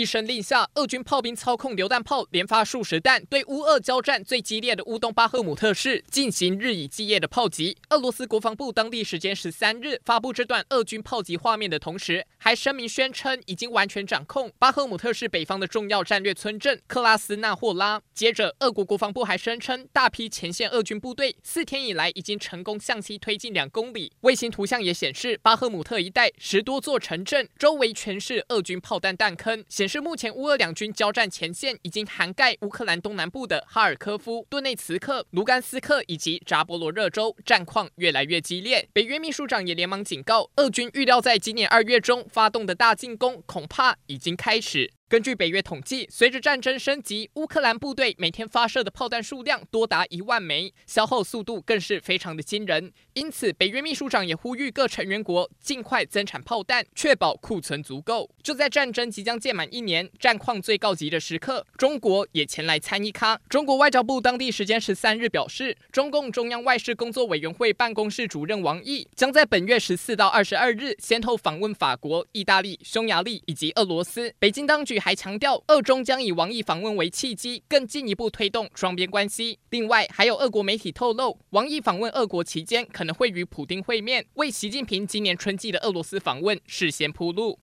一声令下，俄军炮兵操控榴弹炮连发数十弹，对乌俄交战最激烈的乌东巴赫姆特市进行日以继夜的炮击。俄罗斯国防部当地时间十三日发布这段俄军炮击画面的同时，还声明宣称已经完全掌控巴赫姆特市北方的重要战略村镇克拉斯纳霍拉。接着，俄国国防部还声称，大批前线俄军部队四天以来已经成功向西推进两公里。卫星图像也显示，巴赫姆特一带十多座城镇周围全是俄军炮弹弹坑。显是目前乌俄两军交战前线已经涵盖乌克兰东南部的哈尔科夫、顿内茨克、卢甘斯克以及扎波罗热州，战况越来越激烈。北约秘书长也连忙警告，俄军预料在今年二月中发动的大进攻恐怕已经开始。根据北约统计，随着战争升级，乌克兰部队每天发射的炮弹数量多达一万枚，消耗速度更是非常的惊人。因此，北约秘书长也呼吁各成员国尽快增产炮弹，确保库存足够。就在战争即将届满一年、战况最告急的时刻，中国也前来参一咖。中国外交部当地时间十三日表示，中共中央外事工作委员会办公室主任王毅将在本月十四到二十二日先后访问法国、意大利、匈牙利以及俄罗斯。北京当局。还强调，俄中将以王毅访问为契机，更进一步推动双边关系。另外，还有俄国媒体透露，王毅访问俄国期间可能会与普丁会面，为习近平今年春季的俄罗斯访问事先铺路。